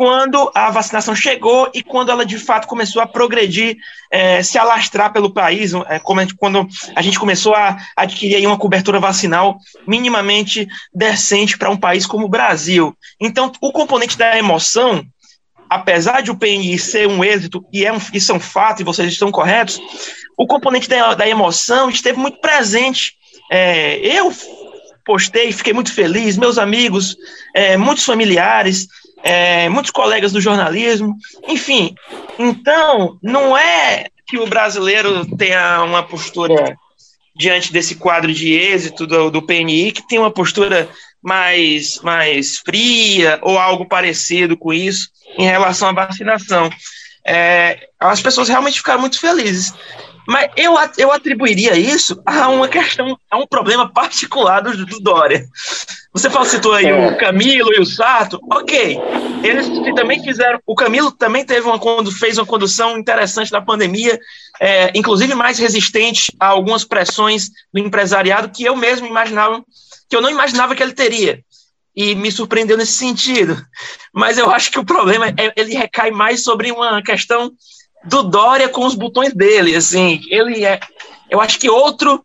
Speaker 3: quando a vacinação chegou e quando ela de fato começou a progredir, é, se alastrar pelo país, é, quando a gente começou a adquirir uma cobertura vacinal minimamente decente para um país como o Brasil. Então, o componente da emoção, apesar de o PNI ser um êxito, e é um, e vocês estão corretos, o componente da, da emoção esteve muito presente é, eu postei, fiquei muito feliz, meus amigos, é, muitos familiares, é, muitos colegas do jornalismo, enfim. Então, não é que o brasileiro tenha uma postura diante desse quadro de êxito do, do PNI, que tem uma postura mais, mais fria ou algo parecido com isso em relação à vacinação. É, as pessoas realmente ficaram muito felizes. Mas eu, eu atribuiria isso a uma questão, a um problema particular do, do Dória. Você falou, citou aí é. o Camilo e o Sato, ok. Eles também fizeram. O Camilo também teve uma fez uma condução interessante da pandemia, é, inclusive mais resistente a algumas pressões do empresariado que eu mesmo imaginava, que eu não imaginava que ele teria. E me surpreendeu nesse sentido. Mas eu acho que o problema é, ele recai mais sobre uma questão do Dória com os botões dele, assim, ele é, eu acho que outro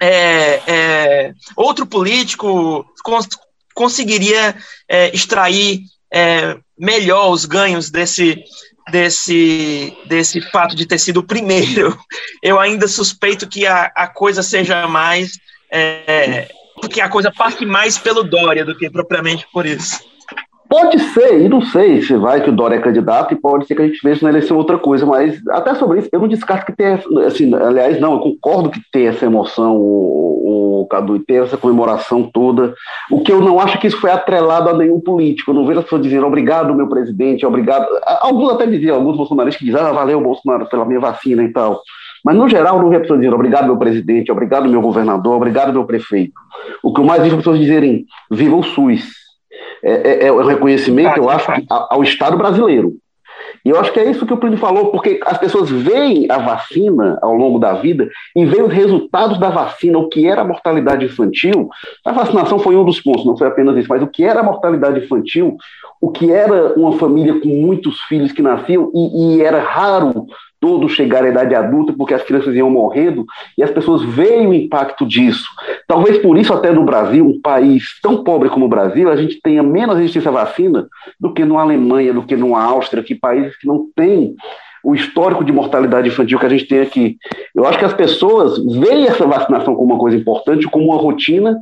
Speaker 3: é, é, outro político cons conseguiria é, extrair é, melhor os ganhos desse desse desse fato de ter sido o primeiro. Eu ainda suspeito que a, a coisa seja mais é, porque a coisa passe mais pelo Dória do que propriamente por isso.
Speaker 1: Pode ser, e não sei se vai que o Dória é candidato, e pode ser que a gente veja na eleição outra coisa, mas até sobre isso, eu não descarto que tenha, assim, aliás, não, eu concordo que tem essa emoção, o, o Cadu, e tem essa comemoração toda. O que eu não acho que isso foi atrelado a nenhum político. Eu não vejo as pessoas dizendo obrigado, meu presidente, obrigado. Alguns até diziam, alguns bolsonaristas que dizem, ah, valeu, Bolsonaro, pela minha vacina e tal. Mas, no geral, não vi a pessoa dizendo obrigado, meu presidente, obrigado, meu governador, obrigado, meu prefeito. O que eu mais vi as pessoas dizerem, viva o SUS é, é, é um reconhecimento, eu acho, ao Estado brasileiro. E eu acho que é isso que o Plínio falou, porque as pessoas veem a vacina ao longo da vida e veem os resultados da vacina, o que era a mortalidade infantil. A vacinação foi um dos pontos, não foi apenas isso, mas o que era a mortalidade infantil, o que era uma família com muitos filhos que nasciam e, e era raro todos chegar à idade adulta, porque as crianças iam morrendo, e as pessoas veem o impacto disso. Talvez por isso, até no Brasil, um país tão pobre como o Brasil, a gente tenha menos resistência à vacina do que na Alemanha, do que na Áustria, que países que não têm o histórico de mortalidade infantil que a gente tem aqui. Eu acho que as pessoas veem essa vacinação como uma coisa importante, como uma rotina,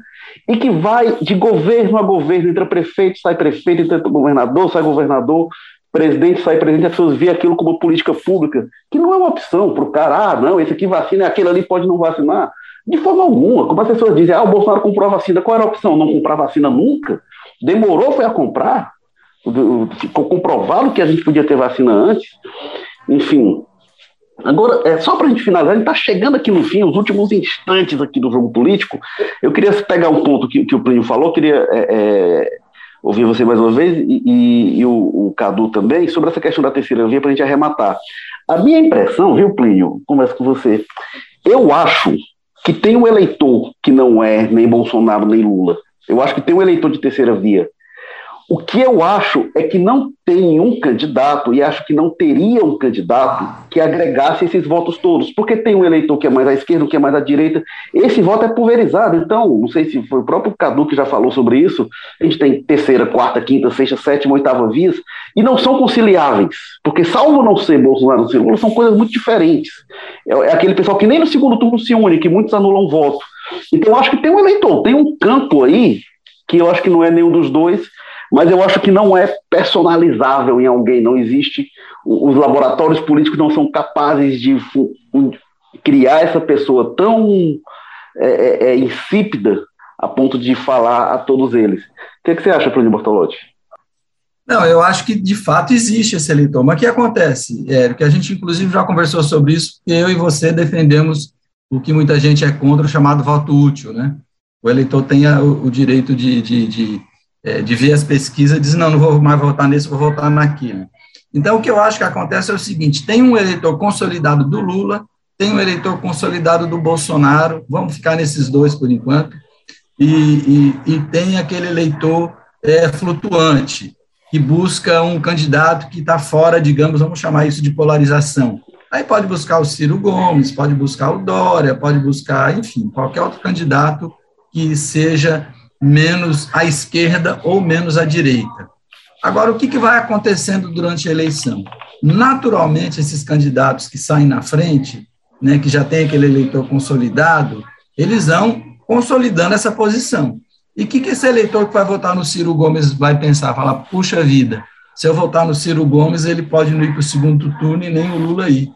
Speaker 1: e que vai de governo a governo, entra prefeito, sai prefeito, entra governador, sai governador, presidente sai presidente, as pessoas veem aquilo como política pública, que não é uma opção para o cara, ah, não, esse aqui vacina, aquele ali pode não vacinar. De forma alguma. Como as pessoas dizem, ah, o Bolsonaro comprou a vacina, qual era a opção? Não comprar vacina nunca? Demorou foi a comprar? Comprovado que a gente podia ter vacina antes? Enfim. Agora, é, só para a gente finalizar, a gente está chegando aqui no fim, os últimos instantes aqui do jogo político. Eu queria pegar um ponto que, que o Plínio falou, queria é, é, ouvir você mais uma vez e, e, e o, o, Cadu também sobre essa questão da terceira via para a gente arrematar. A minha impressão, viu, Plínio, converso com você, eu acho que tem um eleitor que não é nem Bolsonaro nem Lula. Eu acho que tem um eleitor de terceira via. O que eu acho é que não tem um candidato, e acho que não teria um candidato que agregasse esses votos todos, porque tem um eleitor que é mais à esquerda, um que é mais à direita. Esse voto é pulverizado, então, não sei se foi o próprio Cadu que já falou sobre isso. A gente tem terceira, quarta, quinta, sexta, sétima, oitava vias, e não são conciliáveis, porque, salvo não ser Bolsonaro e Ciro, são coisas muito diferentes. É, é aquele pessoal que nem no segundo turno se une, que muitos anulam voto. Então, acho que tem um eleitor, tem um campo aí, que eu acho que não é nenhum dos dois mas eu acho que não é personalizável em alguém, não existe. Os laboratórios políticos não são capazes de criar essa pessoa tão é, é, é, insípida a ponto de falar a todos eles. O que, é que você acha, Plínio Bortolotti?
Speaker 2: Não, eu acho que de fato existe esse eleitor. Mas o que acontece, Érico? A gente, inclusive, já conversou sobre isso, eu e você defendemos o que muita gente é contra, o chamado voto útil, né? O eleitor tenha o, o direito de, de, de é, de ver as pesquisas dizer, não, não vou mais votar nesse, vou votar naquilo. Então, o que eu acho que acontece é o seguinte: tem um eleitor consolidado do Lula, tem um eleitor consolidado do Bolsonaro, vamos ficar nesses dois por enquanto, e, e, e tem aquele eleitor é, flutuante, que busca um candidato que está fora, digamos, vamos chamar isso de polarização. Aí pode buscar o Ciro Gomes, pode buscar o Dória, pode buscar, enfim, qualquer outro candidato que seja menos à esquerda ou menos à direita. Agora, o que, que vai acontecendo durante a eleição? Naturalmente, esses candidatos que saem na frente, né, que já tem aquele eleitor consolidado, eles vão consolidando essa posição. E o que, que esse eleitor que vai votar no Ciro Gomes vai pensar? Falar, puxa vida, se eu votar no Ciro Gomes, ele pode não ir para o segundo turno e nem o Lula ir.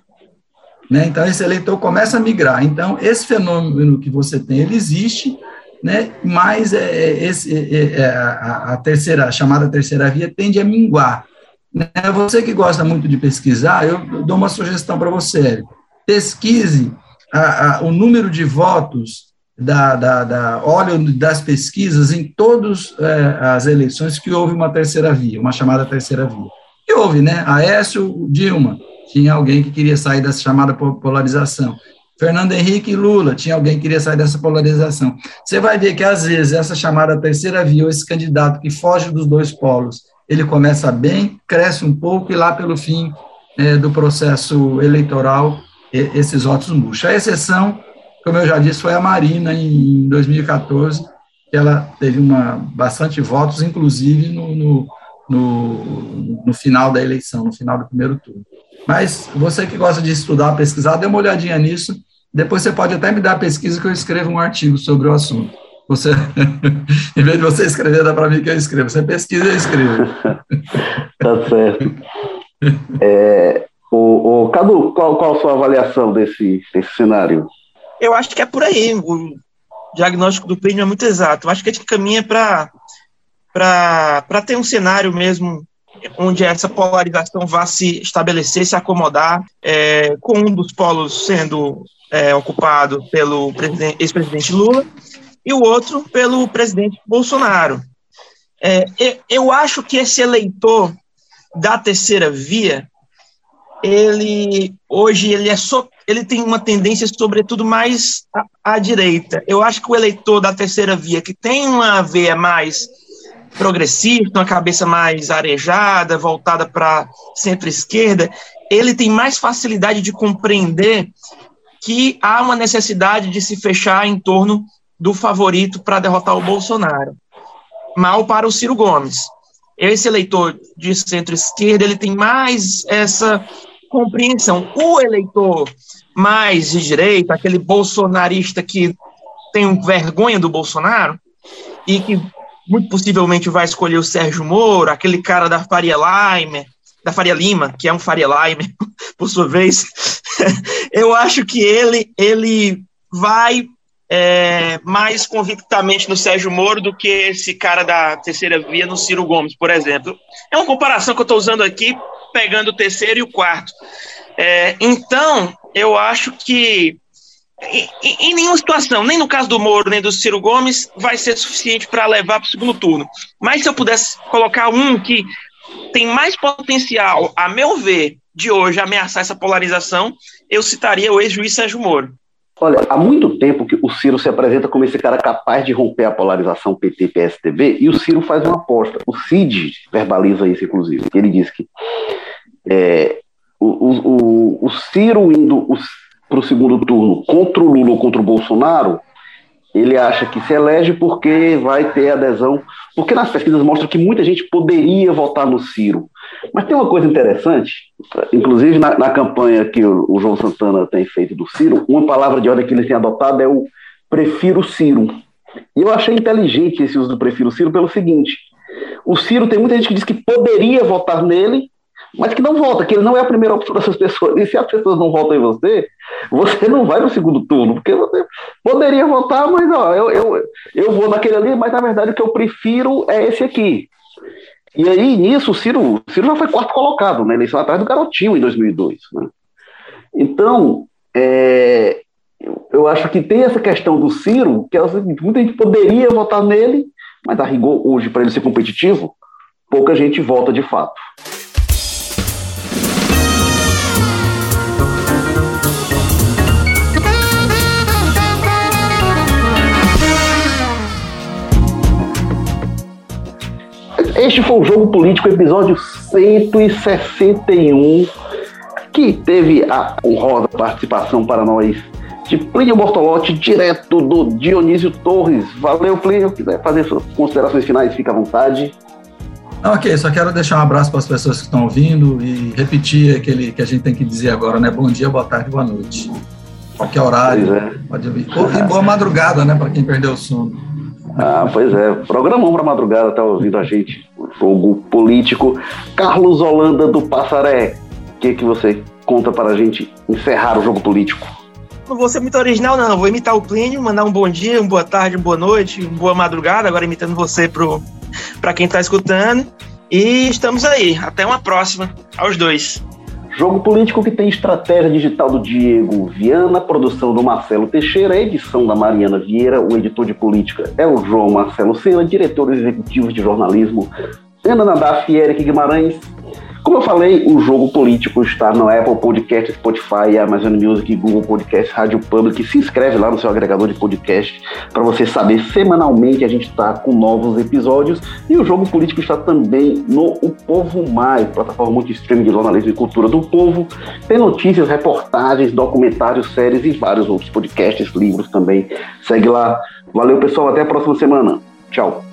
Speaker 2: Né? Então, esse eleitor começa a migrar. Então, esse fenômeno que você tem, ele existe, né? mas é, é esse, é, é, a, a, terceira, a chamada terceira via tende a minguar. Né? Você que gosta muito de pesquisar, eu dou uma sugestão para você, pesquise a, a, o número de votos da, da, da óleo das pesquisas em todas é, as eleições que houve uma terceira via, uma chamada terceira via. E houve, né? Aécio, Dilma, tinha alguém que queria sair dessa chamada polarização. Fernando Henrique e Lula, tinha alguém que queria sair dessa polarização. Você vai ver que, às vezes, essa chamada terceira via, esse candidato que foge dos dois polos, ele começa bem, cresce um pouco, e lá pelo fim é, do processo eleitoral, esses votos murcham. A exceção, como eu já disse, foi a Marina, em 2014, que ela teve uma, bastante votos, inclusive no, no, no, no final da eleição, no final do primeiro turno. Mas você que gosta de estudar, pesquisar, dê uma olhadinha nisso depois você pode até me dar a pesquisa que eu escrevo um artigo sobre o assunto. Você, em vez de você escrever, dá para mim que eu escrevo. Você pesquisa e eu escrevo.
Speaker 1: tá certo. É, o, o, Cadu, qual, qual a sua avaliação desse, desse cenário?
Speaker 3: Eu acho que é por aí. O diagnóstico do Plínio é muito exato. Eu acho que a gente caminha para ter um cenário mesmo onde essa polarização vá se estabelecer, se acomodar, é, com um dos polos sendo é, ocupado pelo ex-presidente Lula e o outro pelo presidente Bolsonaro. É, eu acho que esse eleitor da terceira via, ele hoje ele é só, ele tem uma tendência sobretudo mais à, à direita. Eu acho que o eleitor da terceira via que tem uma veia mais progressista, uma cabeça mais arejada, voltada para centro-esquerda, ele tem mais facilidade de compreender que há uma necessidade de se fechar em torno do favorito para derrotar o Bolsonaro. Mal para o Ciro Gomes. Esse eleitor de centro-esquerda, ele tem mais essa compreensão. O eleitor mais de direita, aquele bolsonarista que tem vergonha do Bolsonaro e que muito possivelmente vai escolher o Sérgio Moro, aquele cara da Faria Lima, da Faria Lima, que é um Faria Lima, por sua vez, eu acho que ele, ele vai é, mais convictamente no Sérgio Moro do que esse cara da terceira via no Ciro Gomes, por exemplo. É uma comparação que eu estou usando aqui, pegando o terceiro e o quarto. É, então, eu acho que em, em, nenhuma situação, nem no caso do Moro, nem do Ciro Gomes, vai ser suficiente para levar para o segundo turno. Mas se eu pudesse colocar um que tem mais potencial, a meu ver, de hoje ameaçar essa polarização, eu citaria o ex-juiz Sérgio Moro.
Speaker 1: Olha, há muito tempo que o Ciro se apresenta como esse cara capaz de romper a polarização PT-PSDB e o Ciro faz uma aposta. O Cid verbaliza isso, inclusive. Ele diz que é, o, o, o, Ciro indo para o segundo turno contra o Lula ou contra o Bolsonaro, ele acha que se elege porque vai ter adesão. Porque nas pesquisas mostram que muita gente poderia votar no Ciro. Mas tem uma coisa interessante, inclusive na, na campanha que o, o, João Santana tem feito do Ciro, uma palavra de ordem que ele tem adotado é o prefiro Ciro. E eu achei inteligente esse uso do prefiro Ciro pelo seguinte: o Ciro tem muita gente que diz que poderia votar nele, mas que não vota, que ele não é a primeira opção dessas pessoas. E se as pessoas não votam em você, você não vai no segundo turno, porque você poderia votar, mas ó, eu, eu, eu vou naquele ali, mas na verdade o que eu prefiro é esse aqui. E aí, nisso, o Ciro, o Ciro já foi quarto colocado na eleição atrás do Garotinho em 2002. Né? Então, é, eu, eu, acho que tem essa questão do Ciro, que é muita gente poderia votar nele, mas a rigor hoje, para ele ser competitivo, pouca gente vota de fato. Este foi o Jogo Político, episódio 161, que teve a honrosa participação para nós de Plínio Bortolotti, direto do Dionísio Torres. Valeu, Plínio. Quiser fazer suas considerações finais, fica à vontade.
Speaker 2: Ok, só quero deixar um abraço para as pessoas que estão ouvindo e repetir aquele que a gente tem que dizer agora, né? Bom dia, boa tarde, boa noite. Qualquer horário, é. pode ouvir. E boa madrugada, né, para quem perdeu o sono.
Speaker 1: Ah, pois é. Programão para madrugada, tá ouvindo a gente. Jogo político. Carlos Holanda do Passaré. O que, que você conta para a gente encerrar o jogo político?
Speaker 3: Não vou ser muito original, não. Vou imitar o Plínio, mandar um bom dia, uma boa tarde, uma boa noite, uma boa madrugada, agora imitando você para quem está escutando. E estamos aí. Até uma próxima. Aos dois.
Speaker 1: Jogo político que tem estratégia digital do Diego Viana, produção do Marcelo Teixeira, edição da Mariana Vieira, o editor de política é o João Marcelo Sena, diretores executivos de jornalismo Ana Nadaf e Eric Guimarães, como eu falei, o Jogo Político está no Apple Podcast, Spotify, Amazon Music, Google Podcast, Rádio Public. Se inscreve lá no seu agregador de podcast para você saber semanalmente a gente está com novos episódios. E o Jogo Político está também no O Povo Mais, plataforma de streaming de jornalismo e cultura do povo. Tem notícias, reportagens, documentários, séries e vários outros podcasts, livros também. Segue lá. Valeu, pessoal. Até a próxima semana. Tchau.